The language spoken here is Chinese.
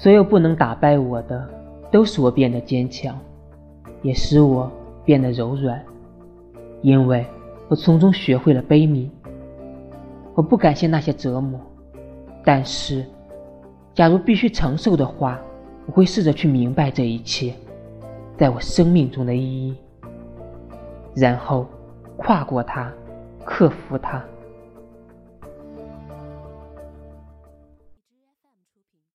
所有不能打败我的都使我变得坚强也使我变得柔软。因为我从中学会了悲悯我不感谢那些折磨。但是假如必须承受的话我会试着去明白这一切在我生命中的意义然后跨过它克服它。